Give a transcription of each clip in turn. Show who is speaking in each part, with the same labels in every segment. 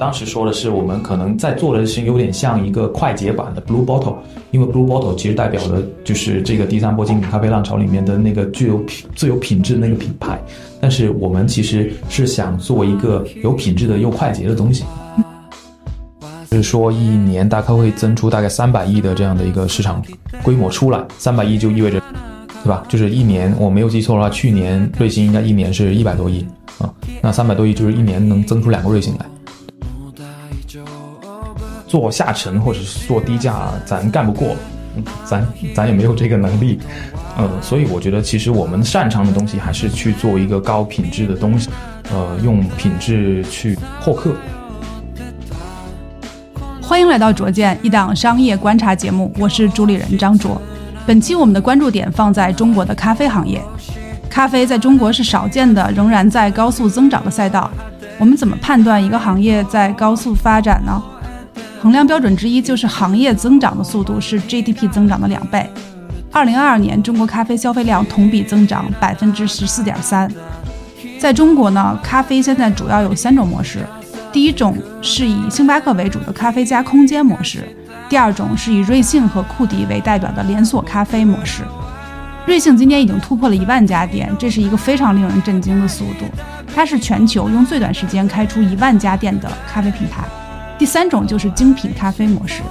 Speaker 1: 当时说的是，我们可能在做的是有点像一个快捷版的 Blue Bottle，因为 Blue Bottle 其实代表的就是这个第三波精品咖啡浪潮里面的那个具有品最有品质的那个品牌。但是我们其实是想做一个有品质的又快捷的东西，就是说一年大概会增出大概三百亿的这样的一个市场规模出来，三百亿就意味着，对吧？就是一年我没有记错的话，去年瑞幸应该一年是一百多亿啊，那三百多亿就是一年能增出两个瑞幸来。做下沉或者是做低价，咱干不过，咱咱也没有这个能力，呃，所以我觉得其实我们擅长的东西还是去做一个高品质的东西，呃，用品质去获客。
Speaker 2: 欢迎来到卓见一档商业观察节目，我是主理人张卓。本期我们的关注点放在中国的咖啡行业，咖啡在中国是少见的，仍然在高速增长的赛道。我们怎么判断一个行业在高速发展呢？衡量标准之一就是行业增长的速度是 GDP 增长的两倍。二零二二年，中国咖啡消费量同比增长百分之十四点三。在中国呢，咖啡现在主要有三种模式：第一种是以星巴克为主的咖啡加空间模式；第二种是以瑞幸和库迪为代表的连锁咖啡模式。瑞幸今年已经突破了一万家店，这是一个非常令人震惊的速度。它是全球用最短时间开出一万家店的咖啡品牌。第三种就是精品咖啡模式。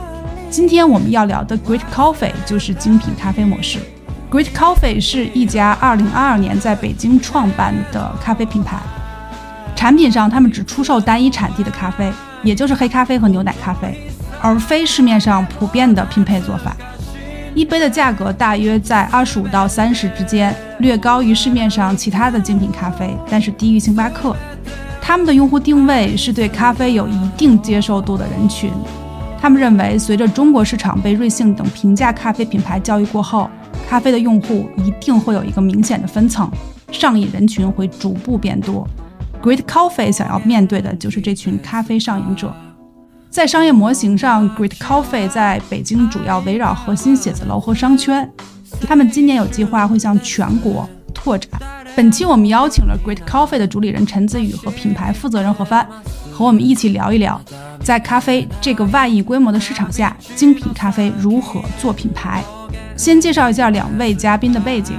Speaker 2: 今天我们要聊的 Great Coffee 就是精品咖啡模式。Great Coffee 是一家2022年在北京创办的咖啡品牌。产品上，他们只出售单一产地的咖啡，也就是黑咖啡和牛奶咖啡，而非市面上普遍的拼配做法。一杯的价格大约在二十五到三十之间，略高于市面上其他的精品咖啡，但是低于星巴克。他们的用户定位是对咖啡有一定接受度的人群。他们认为，随着中国市场被瑞幸等平价咖啡品牌教育过后，咖啡的用户一定会有一个明显的分层，上瘾人群会逐步变多。Great Coffee 想要面对的就是这群咖啡上瘾者。在商业模型上，Great Coffee 在北京主要围绕核心写字楼和商圈。他们今年有计划会向全国拓展。本期我们邀请了 Great Coffee 的主理人陈子宇和品牌负责人何帆，和我们一起聊一聊，在咖啡这个万亿规模的市场下，精品咖啡如何做品牌。先介绍一下两位嘉宾的背景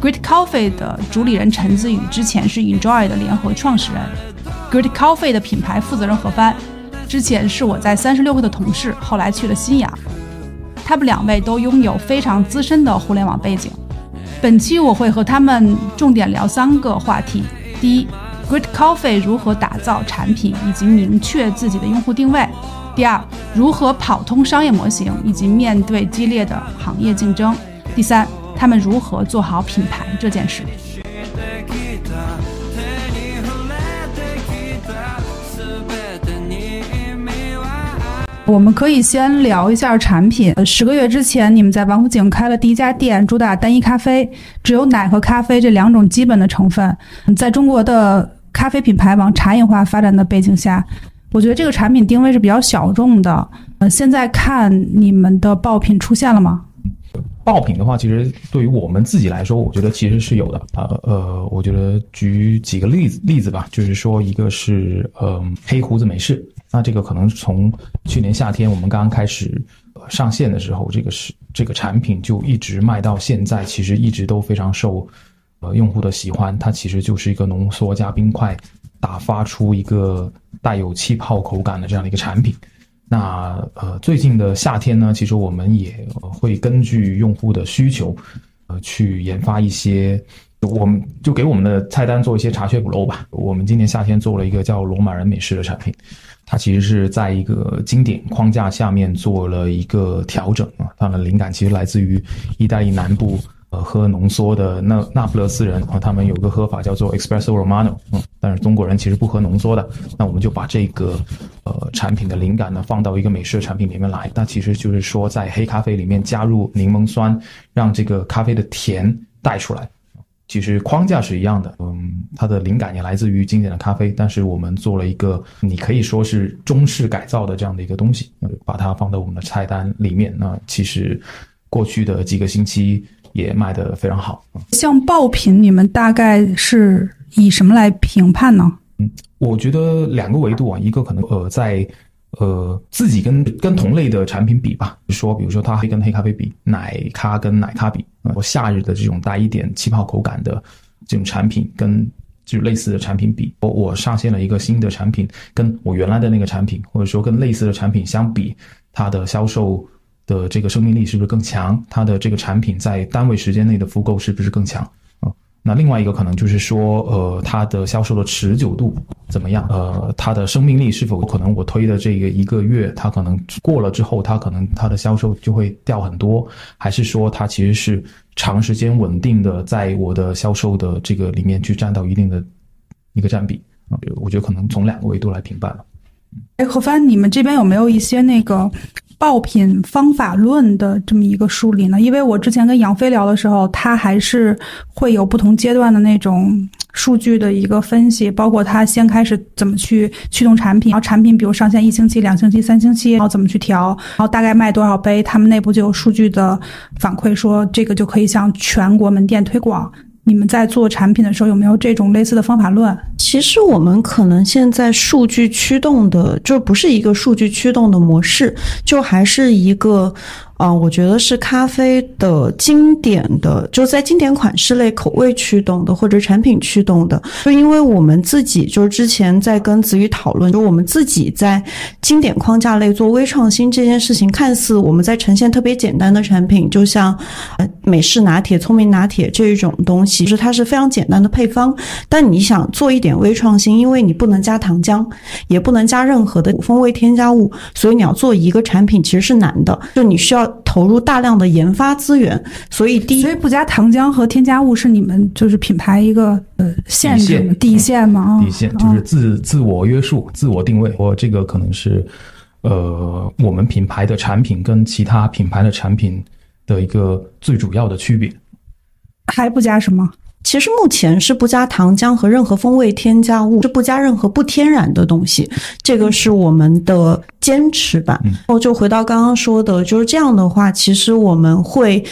Speaker 2: ：Great Coffee 的主理人陈子宇之前是 Enjoy 的联合创始人；Great Coffee 的品牌负责人何帆，之前是我在三十六晖的同事，后来去了新阳。他们两位都拥有非常资深的互联网背景。本期我会和他们重点聊三个话题：第一，Great Coffee 如何打造产品以及明确自己的用户定位；第二，如何跑通商业模型以及面对激烈的行业竞争；第三，他们如何做好品牌这件事。我们可以先聊一下产品。呃十个月之前，你们在王府井开了第一家店，主打单一咖啡，只有奶和咖啡这两种基本的成分。在中国的咖啡品牌往茶饮化发展的背景下，我觉得这个产品定位是比较小众的。呃，现在看你们的爆品出现了吗？
Speaker 1: 爆品的话，其实对于我们自己来说，我觉得其实是有的。呃呃，我觉得举几个例子例子吧，就是说一个是呃黑胡子美式。那这个可能从去年夏天我们刚刚开始上线的时候，这个是这个产品就一直卖到现在，其实一直都非常受呃用户的喜欢。它其实就是一个浓缩加冰块打发出一个带有气泡口感的这样的一个产品。那呃最近的夏天呢，其实我们也会根据用户的需求，呃去研发一些，我们就给我们的菜单做一些查缺补漏吧。我们今年夏天做了一个叫罗马人美式的产品。它其实是在一个经典框架下面做了一个调整啊，它的灵感其实来自于意大利南部呃喝浓缩的那那不勒斯人啊，他们有个喝法叫做 Espresso Romano，嗯，但是中国人其实不喝浓缩的，那我们就把这个呃产品的灵感呢放到一个美式产品里面来，那其实就是说在黑咖啡里面加入柠檬酸，让这个咖啡的甜带出来。其实框架是一样的，嗯，它的灵感也来自于经典的咖啡，但是我们做了一个你可以说是中式改造的这样的一个东西，把它放在我们的菜单里面。那其实过去的几个星期也卖得非常好。
Speaker 2: 像爆品，你们大概是以什么来评判呢？
Speaker 1: 嗯，我觉得两个维度啊，一个可能呃在呃自己跟跟同类的产品比吧，说比如说它跟黑咖啡比，奶咖跟奶咖比，我夏日的这种带一点气泡口感的这种产品跟就类似的产品比，我我上线了一个新的产品，跟我原来的那个产品或者说跟类似的产品相比，它的销售的这个生命力是不是更强？它的这个产品在单位时间内的复购是不是更强？那另外一个可能就是说，呃，它的销售的持久度怎么样？呃，它的生命力是否可能我推的这个一个月，它可能过了之后，它可能它的销售就会掉很多，还是说它其实是长时间稳定的在我的销售的这个里面去占到一定的一个占比啊？我觉得可能从两个维度来评判了。
Speaker 2: 哎，何帆，你们这边有没有一些那个？爆品方法论的这么一个梳理呢？因为我之前跟杨飞聊的时候，他还是会有不同阶段的那种数据的一个分析，包括他先开始怎么去驱动产品，然后产品比如上线一星期、两星期、三星期，然后怎么去调，然后大概卖多少杯，他们内部就有数据的反馈，说这个就可以向全国门店推广。你们在做产品的时候有没有这种类似的方法论？
Speaker 3: 其实我们可能现在数据驱动的，就不是一个数据驱动的模式，就还是一个。啊，我觉得是咖啡的经典的，就在经典款式类口味驱动的，或者产品驱动的。就因为我们自己就是之前在跟子宇讨论，就我们自己在经典框架类做微创新这件事情，看似我们在呈现特别简单的产品，就像呃美式拿铁、聪明拿铁这一种东西，就是它是非常简单的配方。但你想做一点微创新，因为你不能加糖浆，也不能加任何的风味添加物，所以你要做一个产品其实是难的，就你需要。投入大量的研发资源，所以第一，
Speaker 2: 所以不加糖浆和添加物是你们就是品牌一个呃限制底线吗？
Speaker 1: 底线就是自自我约束、自我定位。我这个可能是呃我们品牌的产品跟其他品牌的产品的一个最主要的区别。
Speaker 2: 还不加什么？
Speaker 3: 其实目前是不加糖浆和任何风味添加物，是不加任何不天然的东西，这个是我们的坚持吧。然后就回到刚刚说的，就是这样的话，其实我们会。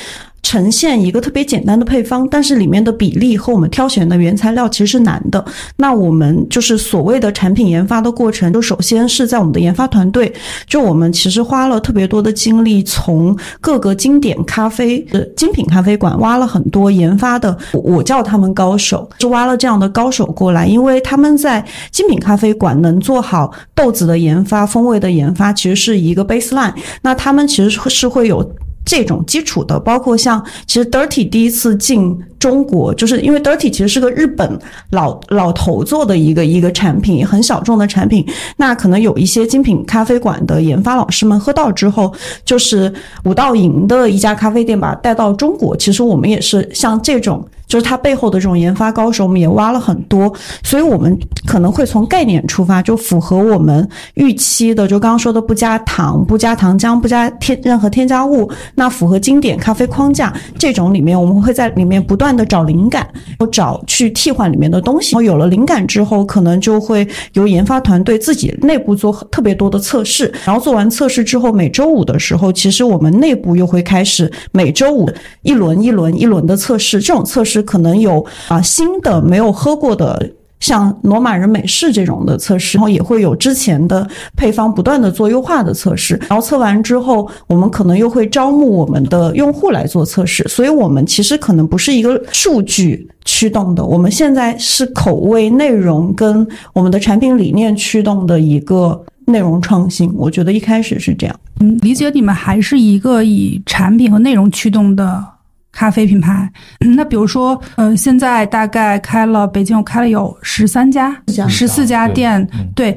Speaker 3: 呈现一个特别简单的配方，但是里面的比例和我们挑选的原材料其实是难的。那我们就是所谓的产品研发的过程，就首先是在我们的研发团队，就我们其实花了特别多的精力，从各个经典咖啡的精品咖啡馆挖了很多研发的，我叫他们高手，是挖了这样的高手过来，因为他们在精品咖啡馆能做好豆子的研发、风味的研发，其实是一个 baseline。那他们其实是会有。这种基础的，包括像其实 Dirty 第一次进中国，就是因为 Dirty 其实是个日本老老头做的一个一个产品，很小众的产品。那可能有一些精品咖啡馆的研发老师们喝到之后，就是五道营的一家咖啡店吧带到中国。其实我们也是像这种。就是它背后的这种研发高手，我们也挖了很多，所以我们可能会从概念出发，就符合我们预期的，就刚刚说的不加糖、不加糖浆、不加添任何添加物，那符合经典咖啡框架这种里面，我们会在里面不断的找灵感，找去替换里面的东西。然后有了灵感之后，可能就会由研发团队自己内部做特别多的测试，然后做完测试之后，每周五的时候，其实我们内部又会开始每周五一轮一轮一轮的测试，这种测试。可能有啊新的没有喝过的，像罗马人美式这种的测试，然后也会有之前的配方不断的做优化的测试，然后测完之后，我们可能又会招募我们的用户来做测试，所以我们其实可能不是一个数据驱动的，我们现在是口味、内容跟我们的产品理念驱动的一个内容创新。我觉得一开始是这样，
Speaker 2: 嗯，理解你们还是一个以产品和内容驱动的。咖啡品牌，那比如说，呃，现在大概开了北京，我开了有十三家、十四家店。对，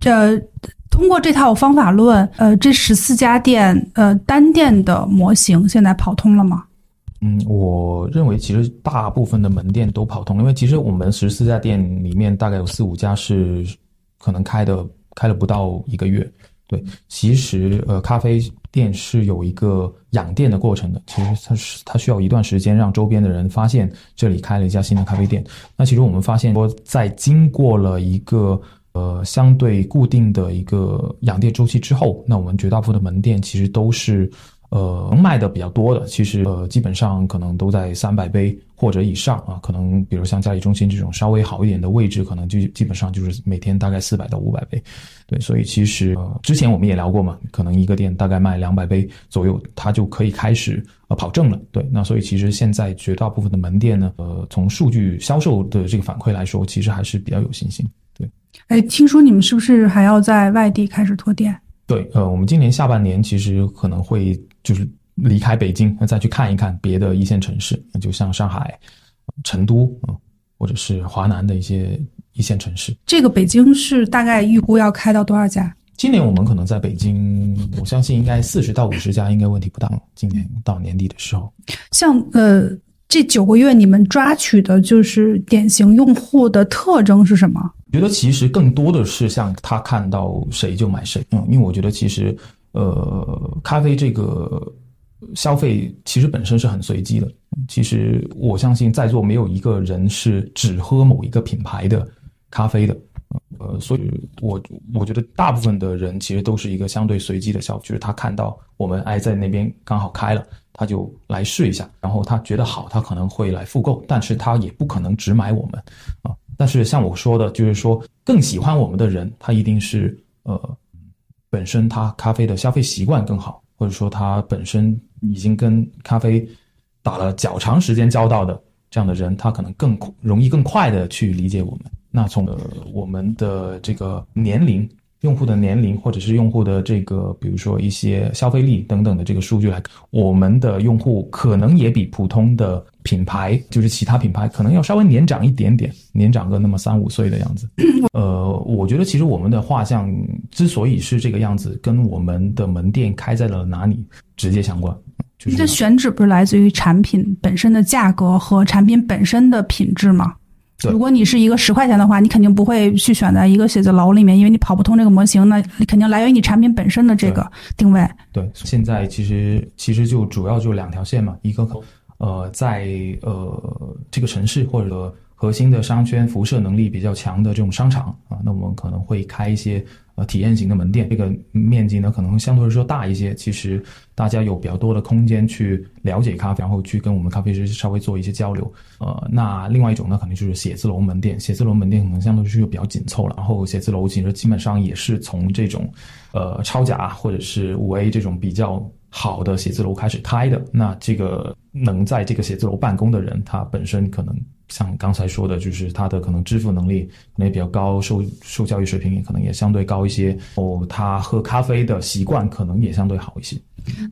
Speaker 2: 这通过这套方法论，呃，这十四家店，呃，单店的模型现在跑通了吗？
Speaker 1: 嗯，我认为其实大部分的门店都跑通，因为其实我们十四家店里面大概有四五家是可能开的开了不到一个月。对，其实呃，咖啡店是有一个养店的过程的。其实它是它需要一段时间让周边的人发现这里开了一家新的咖啡店。那其实我们发现说，在经过了一个呃相对固定的一个养店周期之后，那我们绝大部分的门店其实都是呃，能卖的比较多的，其实呃，基本上可能都在三百杯或者以上啊。可能比如像嘉里中心这种稍微好一点的位置，可能就基本上就是每天大概四百到五百杯。对，所以其实呃，之前我们也聊过嘛，可能一个店大概卖两百杯左右，它就可以开始呃跑正了。对，那所以其实现在绝大部分的门店呢，呃，从数据销售的这个反馈来说，其实还是比较有信心。对，
Speaker 2: 哎，听说你们是不是还要在外地开始拓店？
Speaker 1: 对，呃，我们今年下半年其实可能会就是离开北京，再去看一看别的一线城市，就像上海、成都啊，或者是华南的一些一线城市。
Speaker 2: 这个北京是大概预估要开到多少家？
Speaker 1: 今年我们可能在北京，我相信应该四十到五十家，应该问题不大。今年到年底的时候，
Speaker 2: 像呃这九个月你们抓取的就是典型用户的特征是什么？
Speaker 1: 觉得其实更多的是像他看到谁就买谁，嗯，因为我觉得其实，呃，咖啡这个消费其实本身是很随机的。其实我相信在座没有一个人是只喝某一个品牌的咖啡的，呃，所以我我觉得大部分的人其实都是一个相对随机的消费，就是他看到我们哎在那边刚好开了，他就来试一下，然后他觉得好，他可能会来复购，但是他也不可能只买我们啊。但是像我说的，就是说更喜欢我们的人，他一定是呃，本身他咖啡的消费习惯更好，或者说他本身已经跟咖啡打了较长时间交道的这样的人，他可能更容易更快的去理解我们。那从呃我们的这个年龄。用户的年龄，或者是用户的这个，比如说一些消费力等等的这个数据来，我们的用户可能也比普通的品牌，就是其他品牌，可能要稍微年长一点点，年长个那么三五岁的样子。呃，我觉得其实我们的画像之所以是这个样子，跟我们的门店开在了哪里直接相关。就是
Speaker 2: 这选址不是来自于产品本身的价格和产品本身的品质吗？如果你是一个十块钱的话，你肯定不会去选在一个写字楼里面，因为你跑不通这个模型，那肯定来源于你产品本身的这个定位。
Speaker 1: 对，现在其实其实就主要就两条线嘛，一个呃在呃这个城市或者核心的商圈辐射能力比较强的这种商场啊，那我们可能会开一些。呃，体验型的门店，这个面积呢可能相对来说大一些。其实大家有比较多的空间去了解咖啡，然后去跟我们咖啡师稍微做一些交流。呃，那另外一种呢，肯定就是写字楼门店。写字楼门店可能相对来说比较紧凑了。然后写字楼其实基本上也是从这种呃超甲或者是五 A 这种比较好的写字楼开始开的。那这个能在这个写字楼办公的人，他本身可能。像刚才说的，就是他的可能支付能力可能也比较高，受受教育水平也可能也相对高一些。哦，他喝咖啡的习惯可能也相对好一些。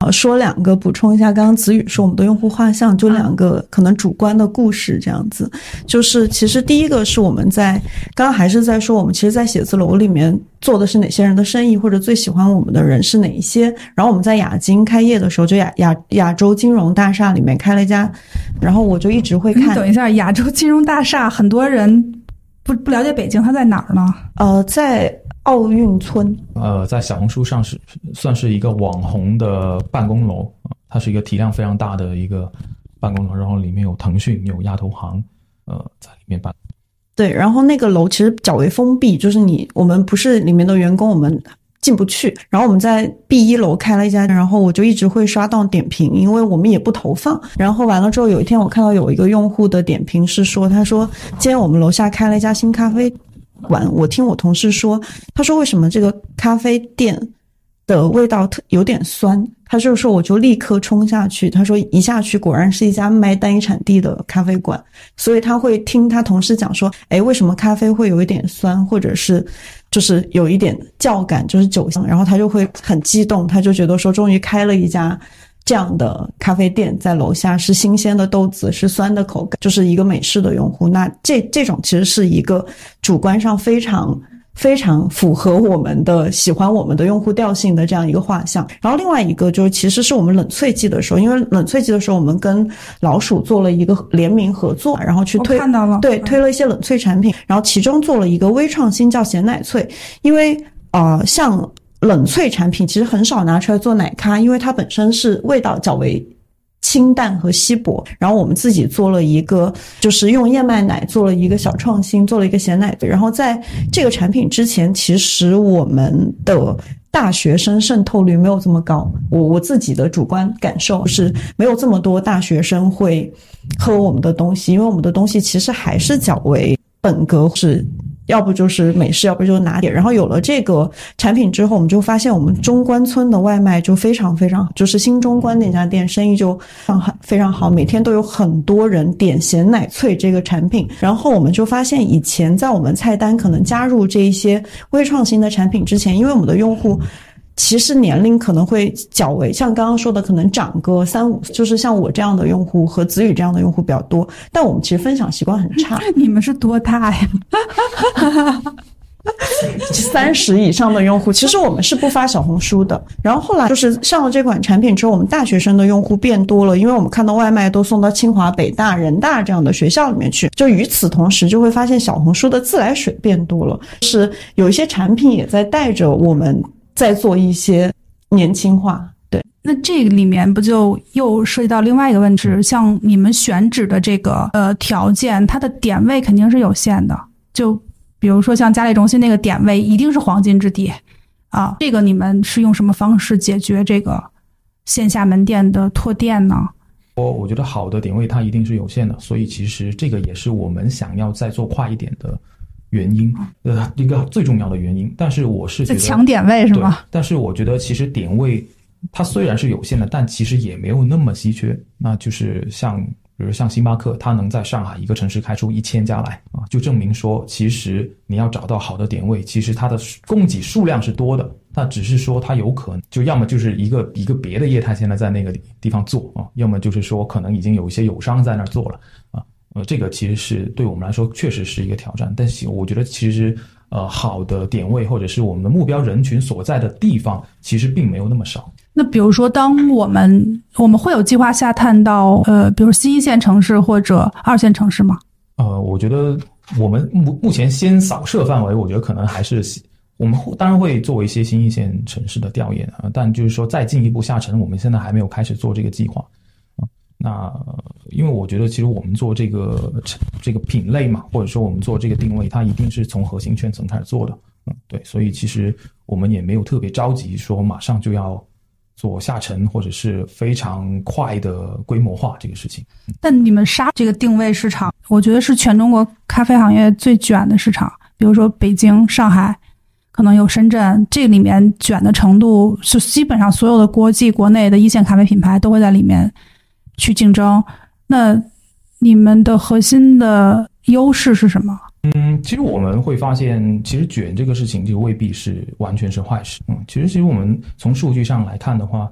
Speaker 3: 呃，说两个补充一下，刚刚子宇说我们的用户画像，就两个可能主观的故事这样子。就是其实第一个是我们在刚刚还是在说，我们其实，在写字楼里面做的是哪些人的生意，或者最喜欢我们的人是哪一些。然后我们在亚金开业的时候，就亚亚亚洲金融大厦里面开了一家，然后我就一直会看。
Speaker 2: 等一下，亚洲金融大厦很多人不不了解北京，它在哪儿呢？
Speaker 3: 呃，在。奥运村，
Speaker 1: 呃，在小红书上是算是一个网红的办公楼它是一个体量非常大的一个办公楼，然后里面有腾讯、有亚投行，呃，在里面办。
Speaker 3: 对，然后那个楼其实较为封闭，就是你我们不是里面的员工，我们进不去。然后我们在 B 一楼开了一家，然后我就一直会刷到点评，因为我们也不投放。然后完了之后，有一天我看到有一个用户的点评是说，他说今天我们楼下开了一家新咖啡。馆，我听我同事说，他说为什么这个咖啡店的味道特有点酸？他就说我就立刻冲下去，他说一下去果然是一家卖单一产地的咖啡馆，所以他会听他同事讲说，哎，为什么咖啡会有一点酸，或者是就是有一点酵感，就是酒香，然后他就会很激动，他就觉得说终于开了一家。这样的咖啡店在楼下是新鲜的豆子，是酸的口感，就是一个美式的用户。那这这种其实是一个主观上非常非常符合我们的喜欢我们的用户调性的这样一个画像。然后另外一个就是，其实是我们冷萃季的时候，因为冷萃季的时候我们跟老鼠做了一个联名合作，然后去推
Speaker 2: 看到了
Speaker 3: 对推了一些冷萃产品，然后其中做了一个微创新叫咸奶萃，因为啊像。冷萃产品其实很少拿出来做奶咖，因为它本身是味道较为清淡和稀薄。然后我们自己做了一个，就是用燕麦奶做了一个小创新，做了一个咸奶。然后在这个产品之前，其实我们的大学生渗透率没有这么高。我我自己的主观感受是，没有这么多大学生会喝我们的东西，因为我们的东西其实还是较为本格是。要不就是美式，要不就是拿铁。然后有了这个产品之后，我们就发现我们中关村的外卖就非常非常，就是新中关那家店生意就非常非常好，每天都有很多人点咸奶脆这个产品。然后我们就发现，以前在我们菜单可能加入这一些微创新的产品之前，因为我们的用户。其实年龄可能会较为像刚刚说的，可能长个三五，就是像我这样的用户和子宇这样的用户比较多。但我们其实分享习惯很差。
Speaker 2: 你们是多大呀？
Speaker 3: 三十以上的用户，其实我们是不发小红书的。然后后来就是上了这款产品之后，我们大学生的用户变多了，因为我们看到外卖都送到清华、北大、人大这样的学校里面去。就与此同时，就会发现小红书的自来水变多了，是有一些产品也在带着我们。再做一些年轻化，对，
Speaker 2: 那这个里面不就又涉及到另外一个问题？像你们选址的这个呃条件，它的点位肯定是有限的。就比如说像嘉里中心那个点位，一定是黄金之地啊。这个你们是用什么方式解决这个线下门店的拓店呢？
Speaker 1: 我我觉得好的点位它一定是有限的，所以其实这个也是我们想要再做快一点的。原因，呃，一个最重要的原因，但是我是觉得
Speaker 2: 抢点位是吗？
Speaker 1: 但是我觉得其实点位它虽然是有限的，但其实也没有那么稀缺。那就是像，比如像星巴克，它能在上海一个城市开出一千家来啊，就证明说，其实你要找到好的点位，其实它的供给数量是多的。那只是说它有可能就要么就是一个一个别的业态现在在那个地方做啊，要么就是说可能已经有一些友商在那儿做了啊。呃，这个其实是对我们来说确实是一个挑战，但是我觉得其实呃，好的点位或者是我们的目标人群所在的地方，其实并没有那么少。
Speaker 2: 那比如说，当我们我们会有计划下探到呃，比如新一线城市或者二线城市吗？
Speaker 1: 呃，我觉得我们目目前先扫射范围，我觉得可能还是我们当然会做一些新一线城市的调研啊，但就是说再进一步下沉，我们现在还没有开始做这个计划。那因为我觉得，其实我们做这个这个品类嘛，或者说我们做这个定位，它一定是从核心圈层开始做的。嗯，对，所以其实我们也没有特别着急说马上就要做下沉或者是非常快的规模化这个事情。
Speaker 2: 但你们杀这个定位市场，我觉得是全中国咖啡行业最卷的市场。比如说北京、上海，可能有深圳，这里面卷的程度是基本上所有的国际、国内的一线咖啡品牌都会在里面。去竞争，那你们的核心的优势是什么？
Speaker 1: 嗯，其实我们会发现，其实卷这个事情就未必是完全是坏事。嗯，其实其实我们从数据上来看的话，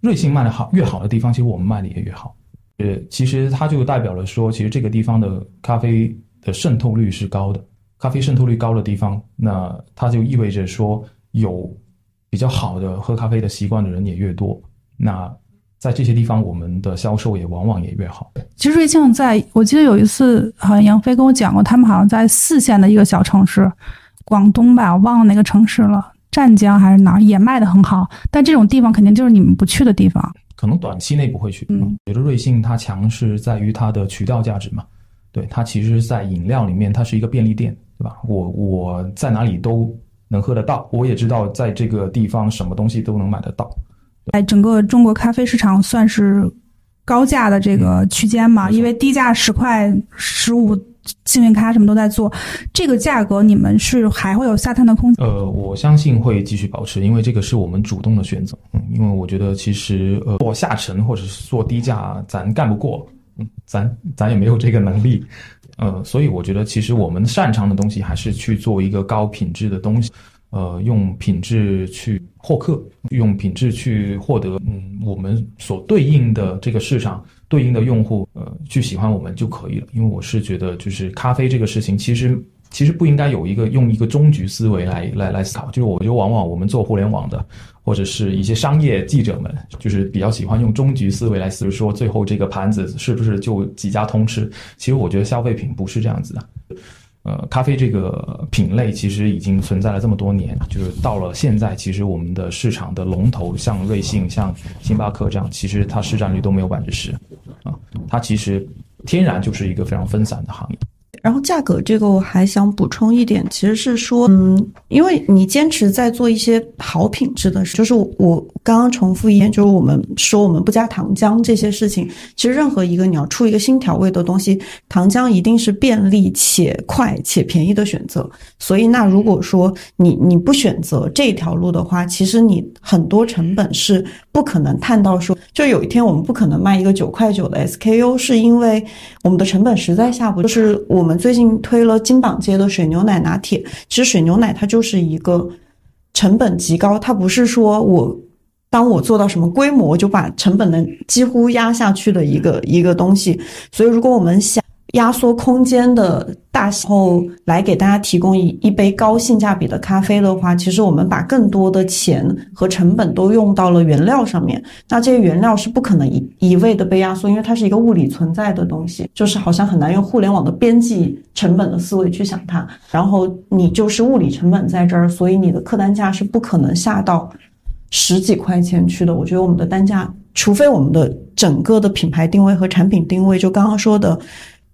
Speaker 1: 瑞幸卖的好越好的地方，其实我们卖的也越好。呃，其实它就代表了说，其实这个地方的咖啡的渗透率是高的。咖啡渗透率高的地方，那它就意味着说有比较好的喝咖啡的习惯的人也越多。那在这些地方，我们的销售也往往也越好。
Speaker 2: 其实瑞幸在我记得有一次，好像杨飞跟我讲过，他们好像在四线的一个小城市，广东吧，我忘了哪个城市了，湛江还是哪儿，也卖的很好。但这种地方肯定就是你们不去的地方。
Speaker 1: 可能短期内不会去。嗯，觉得瑞幸它强是在于它的渠道价值嘛。对，它其实，在饮料里面，它是一个便利店，对吧？我我在哪里都能喝得到，我也知道在这个地方什么东西都能买得到。
Speaker 2: 在整个中国咖啡市场算是高价的这个区间嘛，因为低价十块、十五，幸运咖什么都在做，这个价格你们是还会有下探的空间？
Speaker 1: 呃，我相信会继续保持，因为这个是我们主动的选择。嗯，因为我觉得其实呃做下沉或者是做低价，咱干不过，嗯，咱咱也没有这个能力，呃，所以我觉得其实我们擅长的东西还是去做一个高品质的东西。呃，用品质去获客，用品质去获得，嗯，我们所对应的这个市场对应的用户，呃，去喜欢我们就可以了。因为我是觉得，就是咖啡这个事情，其实其实不应该有一个用一个终局思维来来来思考。就是我觉得，往往我们做互联网的，或者是一些商业记者们，就是比较喜欢用终局思维来思说，最后这个盘子是不是就几家通吃？其实我觉得消费品不是这样子的。呃，咖啡这个品类其实已经存在了这么多年，就是到了现在，其实我们的市场的龙头像瑞幸、像星巴克这样，其实它市占率都没有百分之十，啊，它其实天然就是一个非常分散的行业。
Speaker 3: 然后价格这个我还想补充一点，其实是说，嗯，因为你坚持在做一些好品质的事，就是我刚刚重复一遍，就是我们说我们不加糖浆这些事情，其实任何一个你要出一个新调味的东西，糖浆一定是便利且快且便宜的选择。所以那如果说你你不选择这条路的话，其实你很多成本是不可能探到说，就有一天我们不可能卖一个九块九的 SKU，是因为我们的成本实在下不，就是我们。最近推了金榜街的水牛奶拿铁，其实水牛奶它就是一个成本极高，它不是说我当我做到什么规模，就把成本能几乎压下去的一个一个东西。所以如果我们想。压缩空间的大小后来给大家提供一一杯高性价比的咖啡的话，其实我们把更多的钱和成本都用到了原料上面。那这些原料是不可能一一味的被压缩，因为它是一个物理存在的东西，就是好像很难用互联网的边际成本的思维去想它。然后你就是物理成本在这儿，所以你的客单价是不可能下到十几块钱去的。我觉得我们的单价，除非我们的整个的品牌定位和产品定位，就刚刚说的。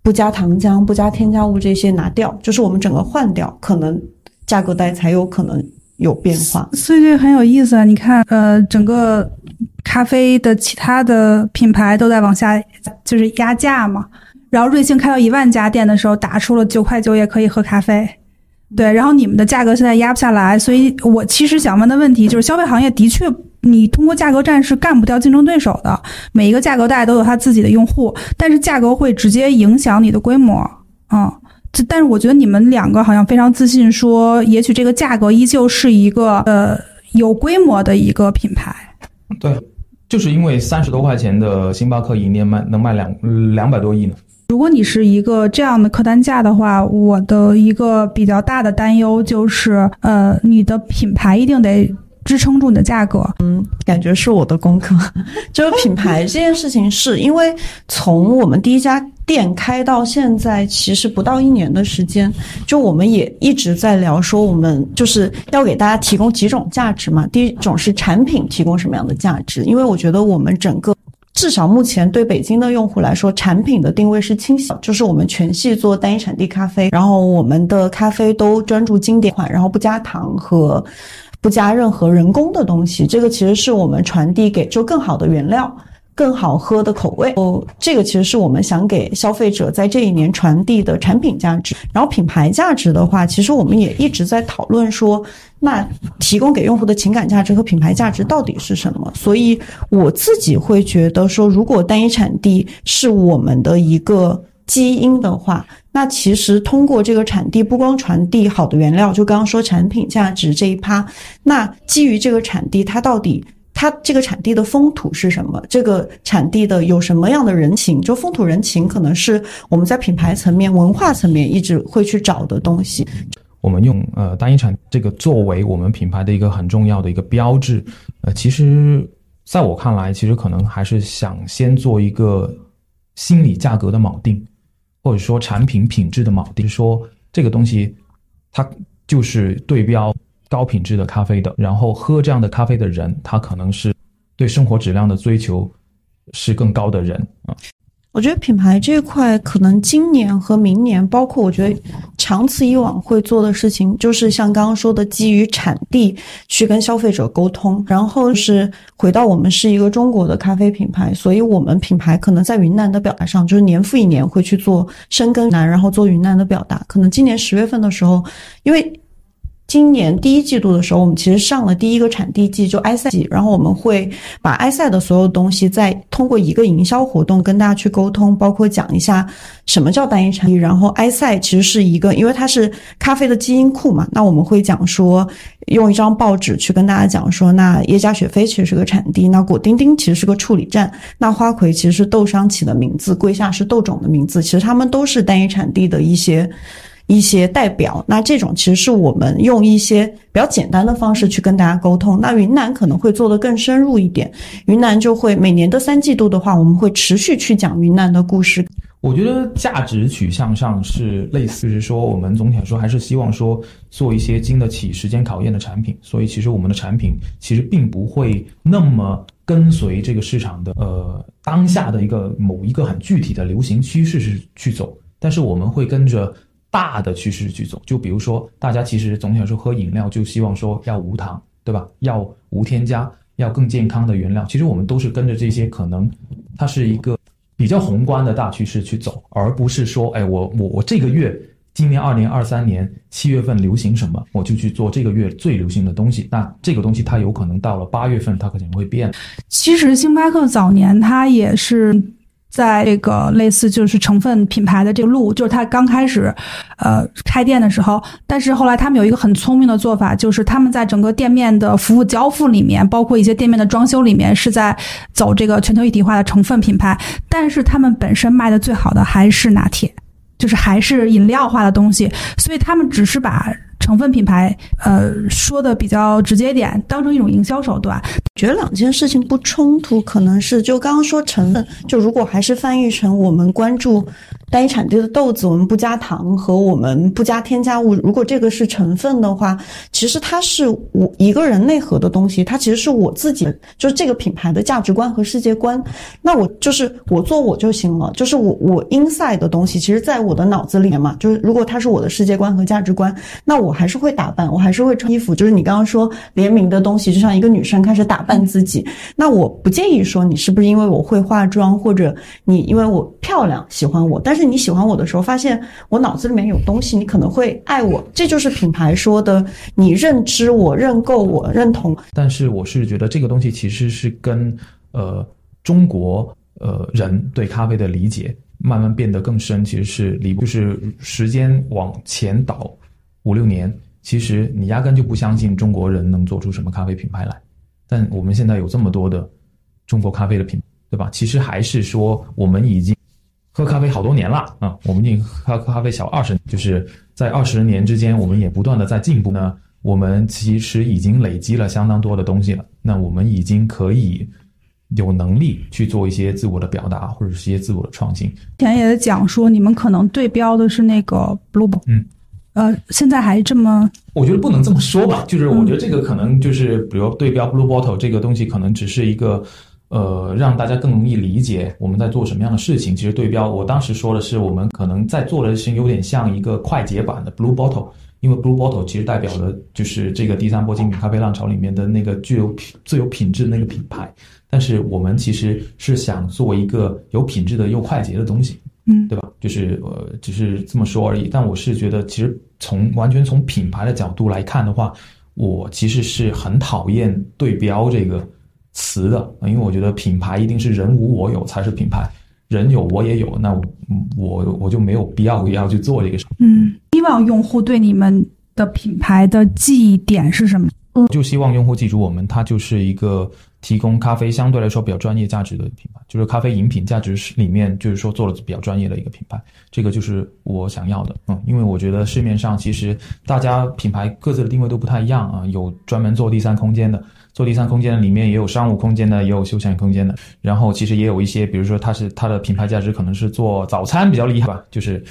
Speaker 3: 不加糖浆，不加添加物，这些拿掉，就是我们整个换掉，可能价格带才有可能有变化。
Speaker 2: 所以这很有意思啊！你看，呃，整个咖啡的其他的品牌都在往下，就是压价嘛。然后瑞幸开到一万家店的时候，打出了九块九也可以喝咖啡。对，然后你们的价格现在压不下来，所以我其实想问的问题就是，消费行业的确。你通过价格战是干不掉竞争对手的。每一个价格带都有它自己的用户，但是价格会直接影响你的规模。嗯，这但是我觉得你们两个好像非常自信，说也许这个价格依旧是一个呃有规模的一个品牌。
Speaker 1: 对，就是因为三十多块钱的星巴克一年卖能卖两两百多亿呢。
Speaker 2: 如果你是一个这样的客单价的话，我的一个比较大的担忧就是，呃，你的品牌一定得。支撑住你的价格，
Speaker 3: 嗯，感觉是我的功课。就是品牌这件事情，是因为从我们第一家店开到现在，其实不到一年的时间，就我们也一直在聊说，我们就是要给大家提供几种价值嘛。第一种是产品提供什么样的价值，因为我觉得我们整个至少目前对北京的用户来说，产品的定位是清晰，就是我们全系做单一产地咖啡，然后我们的咖啡都专注经典款，然后不加糖和。不加任何人工的东西，这个其实是我们传递给就更好的原料、更好喝的口味。哦，这个其实是我们想给消费者在这一年传递的产品价值。然后品牌价值的话，其实我们也一直在讨论说，那提供给用户的情感价值和品牌价值到底是什么？所以我自己会觉得说，如果单一产地是我们的一个。基因的话，那其实通过这个产地，不光传递好的原料，就刚刚说产品价值这一趴，那基于这个产地，它到底它这个产地的风土是什么？这个产地的有什么样的人情？就风土人情，可能是我们在品牌层面、文化层面一直会去找的东西。
Speaker 1: 我们用呃单一产这个作为我们品牌的一个很重要的一个标志，呃，其实在我看来，其实可能还是想先做一个心理价格的锚定。或者说产品品质的锚定，说这个东西，它就是对标高品质的咖啡的。然后喝这样的咖啡的人，他可能是对生活质量的追求是更高的人啊。
Speaker 3: 我觉得品牌这一块，可能今年和明年，包括我觉得长此以往会做的事情，就是像刚刚说的，基于产地去跟消费者沟通，然后是回到我们是一个中国的咖啡品牌，所以我们品牌可能在云南的表达上，就是年复一年会去做深耕南，然后做云南的表达。可能今年十月份的时候，因为。今年第一季度的时候，我们其实上了第一个产地季，就埃塞季，然后我们会把埃塞的所有东西再通过一个营销活动跟大家去沟通，包括讲一下什么叫单一产地。然后埃塞其实是一个，因为它是咖啡的基因库嘛，那我们会讲说，用一张报纸去跟大家讲说，那耶加雪菲其实是个产地，那果丁丁其实是个处理站，那花魁其实是豆商起的名字，桂夏是豆种的名字，其实他们都是单一产地的一些。一些代表，那这种其实是我们用一些比较简单的方式去跟大家沟通。那云南可能会做得更深入一点，云南就会每年的三季度的话，我们会持续去讲云南的故事。
Speaker 1: 我觉得价值取向上是类似，就是说我们总体来说还是希望说做一些经得起时间考验的产品，所以其实我们的产品其实并不会那么跟随这个市场的呃当下的一个某一个很具体的流行趋势是去走，但是我们会跟着大的趋势去走。就比如说大家其实总体来说喝饮料就希望说要无糖，对吧？要无添加，要更健康的原料。其实我们都是跟着这些可能它是一个。比较宏观的大趋势去走，而不是说，哎，我我我这个月，今年二零二三年七月份流行什么，我就去做这个月最流行的东西。那这个东西它有可能到了八月份，它可能会变。
Speaker 2: 其实星巴克早年它也是。在这个类似就是成分品牌的这个路，就是他刚开始，呃，开店的时候，但是后来他们有一个很聪明的做法，就是他们在整个店面的服务交付里面，包括一些店面的装修里面，是在走这个全球一体化的成分品牌，但是他们本身卖的最好的还是拿铁，就是还是饮料化的东西，所以他们只是把。成分品牌，呃，说的比较直接点，当成一种营销手段。
Speaker 3: 觉得两件事情不冲突，可能是就刚刚说成分，就如果还是翻译成我们关注单一产地的豆子，我们不加糖和我们不加添加物，如果这个是成分的话，其实它是我一个人内核的东西，它其实是我自己，就是这个品牌的价值观和世界观。那我就是我做我就行了，就是我我 inside 的东西，其实在我的脑子里面嘛，就是如果它是我的世界观和价值观，那我。我还是会打扮，我还是会穿衣服。就是你刚刚说联名的东西，就像一个女生开始打扮自己。那我不介意说你是不是因为我会化妆，或者你因为我漂亮喜欢我。但是你喜欢我的时候，发现我脑子里面有东西，你可能会爱我。这就是品牌说的，你认知我、认购我、认同。
Speaker 1: 但是我是觉得这个东西其实是跟呃中国呃人对咖啡的理解慢慢变得更深，其实是离就是时间往前倒。五六年，其实你压根就不相信中国人能做出什么咖啡品牌来，但我们现在有这么多的中国咖啡的品，对吧？其实还是说我们已经喝咖啡好多年了啊，我们已经喝咖啡小二十，就是在二十年之间，我们也不断的在进步呢。我们其实已经累积了相当多的东西了，那我们已经可以有能力去做一些自我的表达，或者是一些自我的创新。
Speaker 2: 前也讲说，你们可能对标的是那个 Blue，嗯。呃，现在还这么？
Speaker 1: 我觉得不能这么说吧，就是我觉得这个可能就是，比如对标 Blue Bottle 这个东西，可能只是一个，呃，让大家更容易理解我们在做什么样的事情。其实对标，我当时说的是，我们可能在做的事情有点像一个快捷版的 Blue Bottle，因为 Blue Bottle 其实代表的就是这个第三波精品咖啡浪潮里面的那个具有品最有品质的那个品牌。但是我们其实是想做一个有品质的又快捷的东西。
Speaker 2: 嗯，
Speaker 1: 对吧？就是呃，只是这么说而已。但我是觉得，其实从完全从品牌的角度来看的话，我其实是很讨厌“对标”这个词的，因为我觉得品牌一定是人无我有才是品牌，人有我也有，那我我就没有必要要去做这个事。
Speaker 2: 嗯，希望用户对你们的品牌的记忆点是什么？
Speaker 1: 就希望用户记住我们，它就是一个。提供咖啡相对来说比较专业价值的品牌，就是咖啡饮品价值是里面就是说做了比较专业的一个品牌，这个就是我想要的。嗯，因为我觉得市面上其实大家品牌各自的定位都不太一样啊，有专门做第三空间的，做第三空间的里面也有商务空间的，也有休闲空间的。然后其实也有一些，比如说它是它的品牌价值可能是做早餐比较厉害吧，就是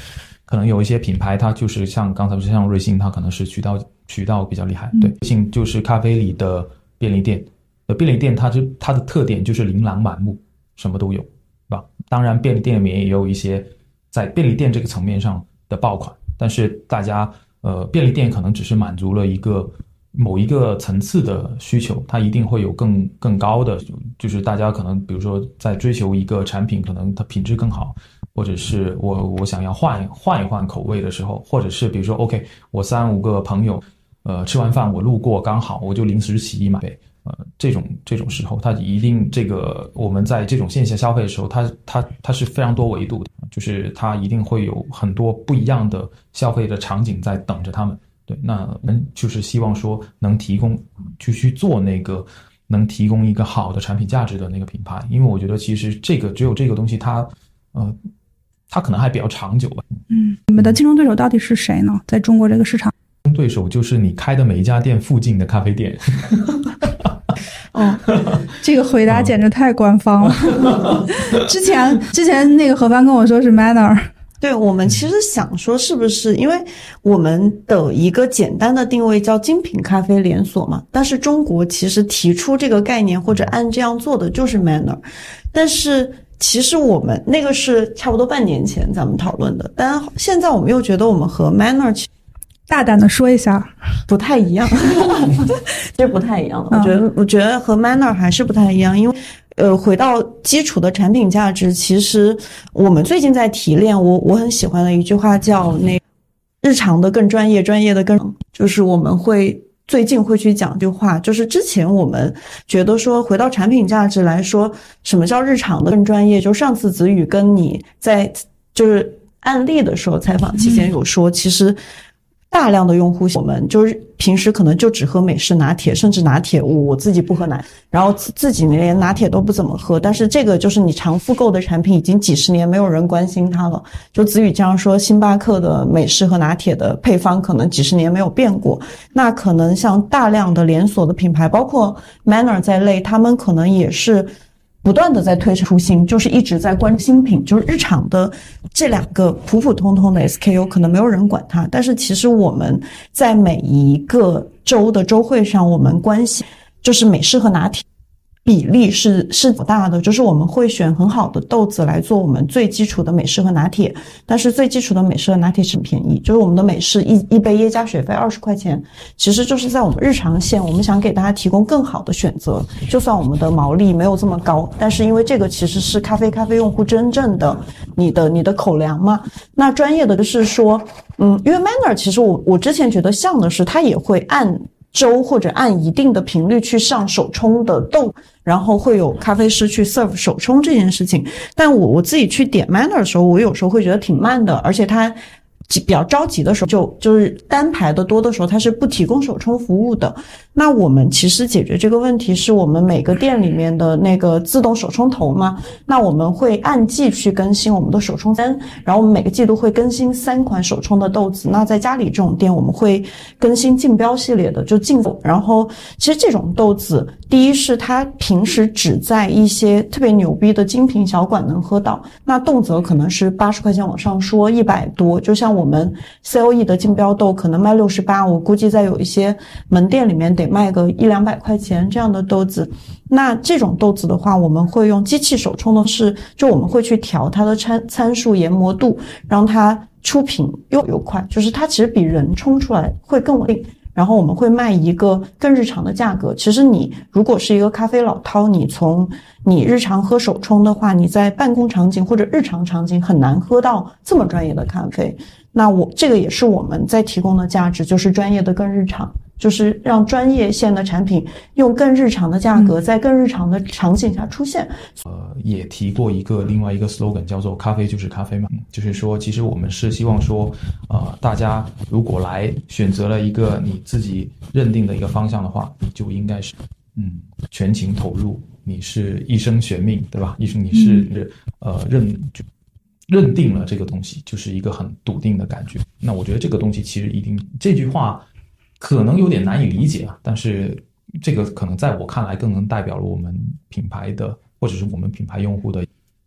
Speaker 1: 可能有一些品牌它就是像刚才不是像瑞幸，它可能是渠道渠道比较厉害。对，瑞幸就是咖啡里的便利店。呃，便利店它就它的特点就是琳琅满目，什么都有，是吧？当然，便利店里面也有一些在便利店这个层面上的爆款，但是大家呃，便利店可能只是满足了一个某一个层次的需求，它一定会有更更高的，就是大家可能比如说在追求一个产品，可能它品质更好，或者是我我想要换换一换口味的时候，或者是比如说 OK，我三五个朋友，呃，吃完饭我路过刚好，我就临时起意买。呃，这种这种时候，它一定这个我们在这种线下消费的时候，它它它是非常多维度的，就是它一定会有很多不一样的消费的场景在等着他们。对，那我们就是希望说能提供就去做那个能提供一个好的产品价值的那个品牌，因为我觉得其实这个只有这个东西，它呃它可能还比较长久吧。
Speaker 2: 嗯，你们的竞争对手到底是谁呢？在中国这个市场，
Speaker 1: 对手就是你开的每一家店附近的咖啡店。
Speaker 3: 哦，
Speaker 2: 这个回答简直太官方了。之前之前那个何帆跟我说是 Manner。
Speaker 3: 对我们其实想说，是不是因为我们的一个简单的定位叫精品咖啡连锁嘛？但是中国其实提出这个概念或者按这样做的就是 Manner，但是其实我们那个是差不多半年前咱们讨论的，但现在我们又觉得我们和 Manner
Speaker 2: 大胆的说一下
Speaker 3: 不太一样，其实不太一样。我觉得我觉得和 Manner 还是不太一样，因为。呃，回到基础的产品价值，其实我们最近在提炼。我我很喜欢的一句话叫“那日常的更专业，专业的更”，就是我们会最近会去讲一句话，就是之前我们觉得说，回到产品价值来说，什么叫日常的更专业？就上次子宇跟你在就是案例的时候采访期间有说，其实。大量的用户，我们就是平时可能就只喝美式拿铁，甚至拿铁，我我自己不喝奶，然后自己连拿铁都不怎么喝。但是这个就是你常复购的产品，已经几十年没有人关心它了。就子宇这样说，星巴克的美式和拿铁的配方可能几十年没有变过。那可能像大量的连锁的品牌，包括 Manner 在内，他们可能也是。不断的在推出新，就是一直在关注新品，就是日常的这两个普普通通的 SKU，可能没有人管它，但是其实我们在每一个周的周会上，我们关心就是美式和拿铁。比例是是不大的，就是我们会选很好的豆子来做我们最基础的美式和拿铁，但是最基础的美式和拿铁是很便宜，就是我们的美式一一杯椰加水费二十块钱，其实就是在我们日常线，我们想给大家提供更好的选择，就算我们的毛利没有这么高，但是因为这个其实是咖啡咖啡用户真正的你的你的口粮嘛，那专业的就是说，嗯，因为 Manner 其实我我之前觉得像的是它也会按。周或者按一定的频率去上手冲的豆，然后会有咖啡师去 serve 手冲这件事情。但我我自己去点 manner 的时候，我有时候会觉得挺慢的，而且它。比较着急的时候，就就是单排的多的时候，它是不提供手冲服务的。那我们其实解决这个问题，是我们每个店里面的那个自动手冲头嘛。那我们会按季去更新我们的手冲单，然后我们每个季度会更新三款手冲的豆子。那在家里这种店，我们会更新竞标系列的，就竞。然后其实这种豆子，第一是它平时只在一些特别牛逼的精品小馆能喝到，那动辄可能是八十块钱往上说一百多，就像。我们 C O E 的竞标豆可能卖六十八，我估计在有一些门店里面得卖个一两百块钱这样的豆子。那这种豆子的话，我们会用机器手冲的是，就我们会去调它的参参数研磨度，让它出品又又快，就是它其实比人冲出来会更稳定。然后我们会卖一个更日常的价格。其实你如果是一个咖啡老饕，你从你日常喝手冲的话，你在办公场景或者日常场景很难喝到这么专业的咖啡。那我这个也是我们在提供的价值，就是专业的更日常，就是让专业线的产品用更日常的价格，在更日常的场景下出现。
Speaker 1: 呃，也提过一个另外一个 slogan，叫做“咖啡就是咖啡”嘛，就是说，其实我们是希望说，呃，大家如果来选择了一个你自己认定的一个方向的话，你就应该是，嗯，全情投入，你是一生悬命，对吧？一生你是呃认就。认定了这个东西就是一个很笃定的感觉。那我觉得这个东西其实一定这句话可能有点难以理解啊，但是这个可能在我看来更能代表了我们品牌的或者是我们品牌用户的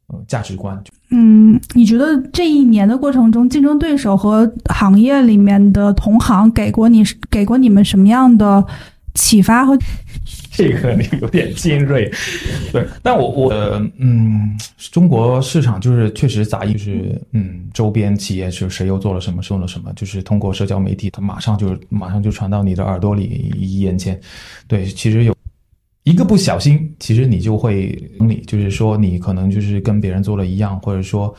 Speaker 1: 呃价值观。
Speaker 2: 嗯，你觉得这一年的过程中，竞争对手和行业里面的同行给过你给过你们什么样的启发和？
Speaker 1: 这个你有点尖锐，对，但我我嗯，中国市场就是确实杂音，就是嗯，周边企业是谁又做了什么，说了什么，就是通过社交媒体，它马上就马上就传到你的耳朵里、眼前。对，其实有一个不小心，其实你就会你就是说你可能就是跟别人做了一样，或者说。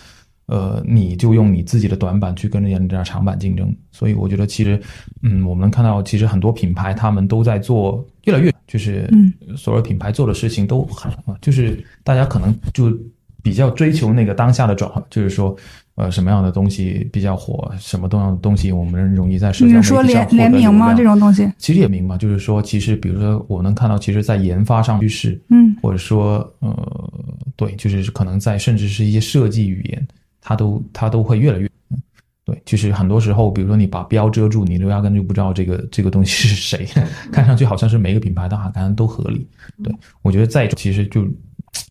Speaker 1: 呃，你就用你自己的短板去跟人家长板竞争，所以我觉得其实，嗯，我们看到其实很多品牌他们都在做，越来越就是，嗯，所有品牌做的事情都很，就是大家可能就比较追求那个当下的转化，就是说，呃，什么样的东西比较火，什么样的东西我们容易在社交媒体上
Speaker 2: 联联名吗？这种东西
Speaker 1: 其实也明嘛，就是说，其实比如说我能看到，其实，在研发上趋势，
Speaker 2: 嗯，
Speaker 1: 或者说，呃，对，就是可能在甚至是一些设计语言。它都它都会越来越，对，就是很多时候，比如说你把标遮住，你都压根就不知道这个这个东西是谁，看上去好像是每个品牌的好像都合理。对我觉得在其实就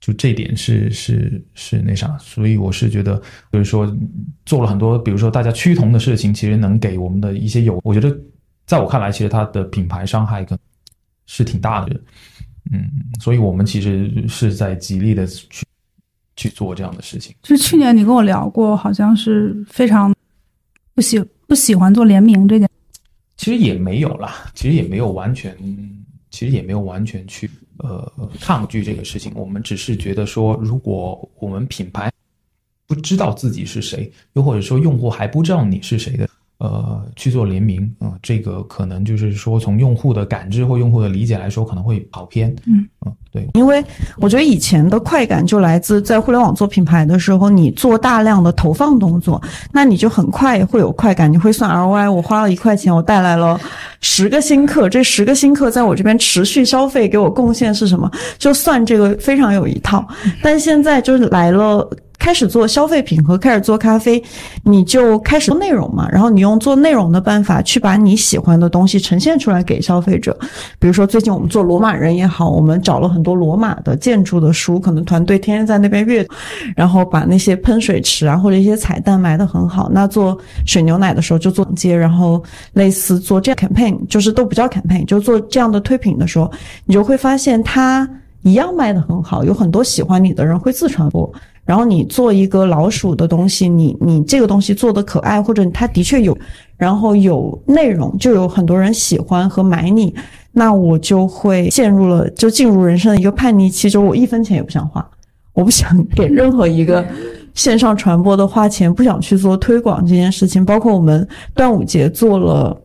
Speaker 1: 就这点是是是那啥，所以我是觉得就是说做了很多，比如说大家趋同的事情，其实能给我们的一些有，我觉得在我看来，其实它的品牌伤害跟是挺大的。嗯，所以我们其实是在极力的去去做这样的事情。
Speaker 2: 就是去年你跟我聊过，好像是非常不喜不喜欢做联名这件。
Speaker 1: 其实也没有啦，其实也没有完全，其实也没有完全去呃抗拒这个事情。我们只是觉得说，如果我们品牌不知道自己是谁，又或者说用户还不知道你是谁的。呃，去做联名啊，这个可能就是说，从用户的感知或用户的理解来说，可能会跑偏。
Speaker 2: 嗯
Speaker 1: 嗯，对，
Speaker 3: 因为我觉得以前的快感就来自在互联网做品牌的时候，你做大量的投放动作，那你就很快会有快感，你会算 ROI。我花了一块钱，我带来了十个新客，这十个新客在我这边持续消费，给我贡献是什么？就算这个非常有一套。但现在就是来了。开始做消费品和开始做咖啡，你就开始做内容嘛，然后你用做内容的办法去把你喜欢的东西呈现出来给消费者。比如说最近我们做罗马人也好，我们找了很多罗马的建筑的书，可能团队天天在那边阅，然后把那些喷水池啊或者一些彩蛋埋得很好。那做水牛奶的时候就做街，然后类似做这样 campaign，就是都不叫 campaign，就做这样的推品的时候，你就会发现它一样卖得很好，有很多喜欢你的人会自传播。然后你做一个老鼠的东西，你你这个东西做的可爱，或者它的确有，然后有内容，就有很多人喜欢和买你，那我就会陷入了，就进入人生的一个叛逆期，就我一分钱也不想花，我不想给任何一个 线上传播的花钱，不想去做推广这件事情，包括我们端午节做了。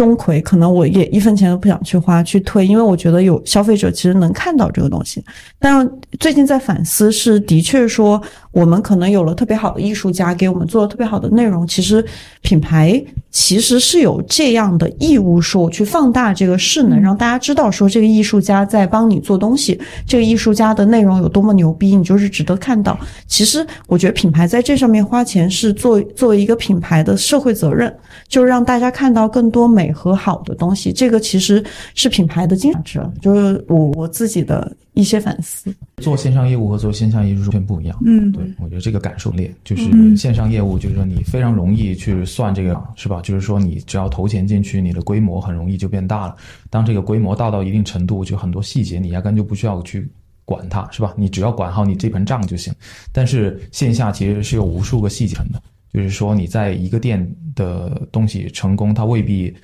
Speaker 3: 钟馗可能我也一分钱都不想去花去推，因为我觉得有消费者其实能看到这个东西。但最近在反思，是的确说我们可能有了特别好的艺术家给我们做了特别好的内容，其实品牌其实是有这样的义务，说我去放大这个势能，让大家知道说这个艺术家在帮你做东西，这个艺术家的内容有多么牛逼，你就是值得看到。其实我觉得品牌在这上面花钱是作作为一个品牌的社会责任，就是让大家看到更多美。和好的东西，这个其实是品牌的经常值，就是我我自己的一些反思。
Speaker 1: 做线上业务和做线下业务完全不一样。
Speaker 2: 嗯，
Speaker 1: 对，我觉得这个感受烈，就是线上业务，就是说你非常容易去算这个，是吧？就是说你只要投钱进去，你的规模很容易就变大了。当这个规模大到一定程度，就很多细节你压根就不需要去管它，是吧？你只要管好你这盆账就行。但是线下其实是有无数个细节的，就是说你在一个店的东西成功，它未必。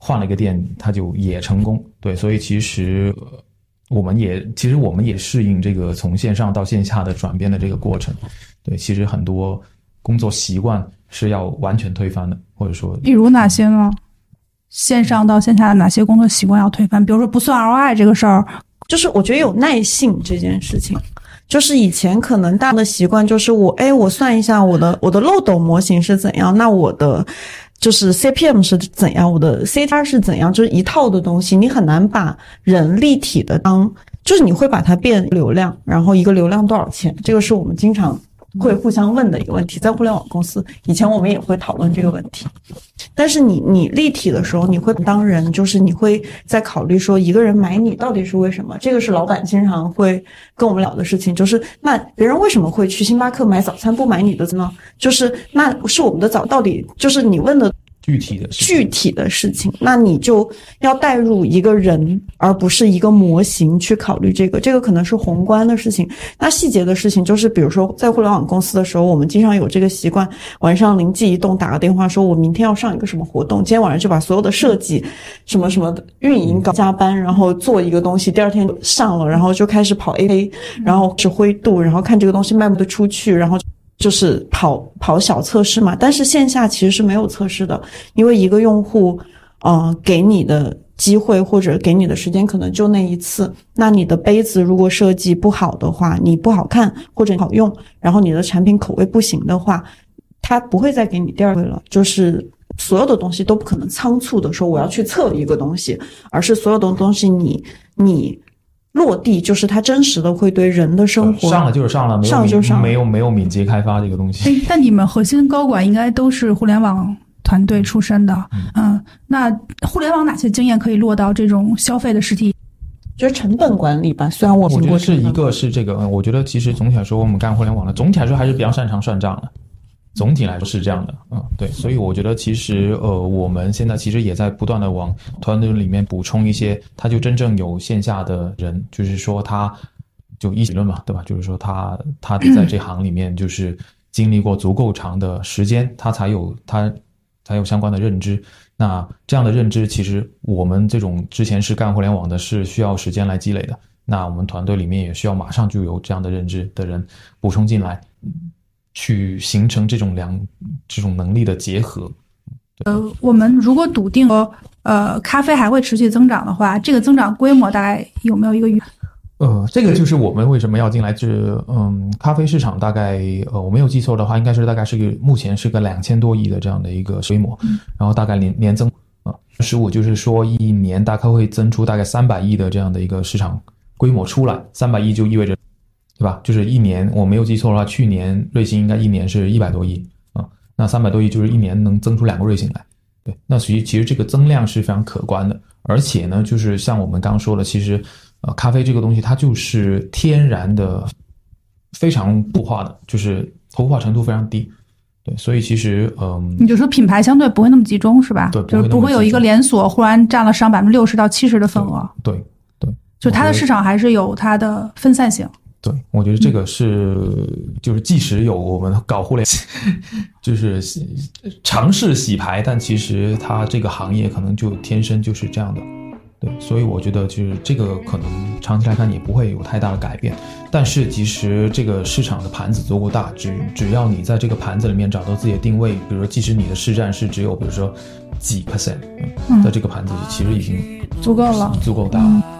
Speaker 1: 换了一个店，它就也成功。对，所以其实我们也其实我们也适应这个从线上到线下的转变的这个过程。对，其实很多工作习惯是要完全推翻的，或者说，
Speaker 2: 比如哪些呢？线上到线下的哪些工作习惯要推翻？比如说不算 ROI 这个事儿，
Speaker 3: 就是我觉得有耐性这件事情，就是以前可能大的习惯就是我哎，我算一下我的我的漏斗模型是怎样，那我的。就是 CPM 是怎样，我的 CTR 是怎样，就是一套的东西，你很难把人立体的当，就是你会把它变流量，然后一个流量多少钱，这个是我们经常。会互相问的一个问题，在互联网公司以前我们也会讨论这个问题，但是你你立体的时候，你会当人，就是你会在考虑说一个人买你到底是为什么？这个是老板经常会跟我们聊的事情，就是那别人为什么会去星巴克买早餐不买你的呢？就是那是我们的早到底就是你问的。
Speaker 1: 具体的
Speaker 3: 具体的事情，那你就要带入一个人，而不是一个模型去考虑这个。这个可能是宏观的事情，那细节的事情就是，比如说在互联网公司的时候，我们经常有这个习惯，晚上灵机一动打个电话，说我明天要上一个什么活动，今天晚上就把所有的设计、什么什么运营搞加班，然后做一个东西，第二天上了，然后就开始跑 A，然后指挥度，然后看这个东西卖不得出去，然后。就是跑跑小测试嘛，但是线下其实是没有测试的，因为一个用户，呃，给你的机会或者给你的时间可能就那一次。那你的杯子如果设计不好的话，你不好看或者好用，然后你的产品口味不行的话，他不会再给你第二回了。就是所有的东西都不可能仓促的说我要去测一个东西，而是所有的东西你你。落地，就是它真实的会对人的生活
Speaker 1: 上了就是上了，没有
Speaker 3: 上了就上了
Speaker 1: 没有没有敏捷开发这个东西。
Speaker 2: 哎，但你们核心高管应该都是互联网团队出身的，嗯，那互联网哪些经验可以落到这种消费的实体？
Speaker 3: 就是成本管理吧。虽然我
Speaker 1: 我
Speaker 3: 听过成本
Speaker 1: 觉得是一个是这个，嗯我觉得其实总体来说，我们干互联网的，总体来说还是比较擅长算账的。总体来说是这样的，嗯，对，所以我觉得其实呃，我们现在其实也在不断的往团队里面补充一些，他就真正有线下的人，就是说他就一理论嘛，对吧？就是说他他在这行里面就是经历过足够长的时间，他才有他才有相关的认知。那这样的认知，其实我们这种之前是干互联网的，是需要时间来积累的。那我们团队里面也需要马上就有这样的认知的人补充进来，去形成这种良这种能力的结合。
Speaker 2: 呃，我们如果笃定说，呃，咖啡还会持续增长的话，这个增长规模大概有没有一个预？
Speaker 1: 呃，这个就是我们为什么要进来这嗯，咖啡市场大概呃，我没有记错的话，应该是大概是个目前是个两千多亿的这样的一个规模，然后大概年年增啊十五，就是说一年大概会增出大概三百亿的这样的一个市场规模出来，三百亿就意味着，对吧？就是一年我没有记错的话，去年瑞幸应该一年是一百多亿啊，那三百多亿就是一年能增出两个瑞幸来，对，那所以其实这个增量是非常可观的，而且呢，就是像我们刚刚说的，其实。呃，咖啡这个东西它就是天然的，非常固化的，就是投化程度非常低，对，所以其实嗯，
Speaker 2: 你就说品牌相对不会那么集中是吧？
Speaker 1: 对，
Speaker 2: 就是不会有一个连锁忽然占了上百分之六十到七十的份额，
Speaker 1: 对对
Speaker 2: 就它的市场还是有它的分散性。
Speaker 1: 对，我觉得这个是就是即使有我们搞互联，就是尝试洗牌，但其实它这个行业可能就天生就是这样的。对，所以我觉得就是这个可能长期来看也不会有太大的改变，但是其实这个市场的盘子足够大，只只要你在这个盘子里面找到自己的定位，比如说即使你的市占是只有比如说几 percent，嗯，在这个盘子里其实已经
Speaker 2: 足够了。
Speaker 1: 足够大了。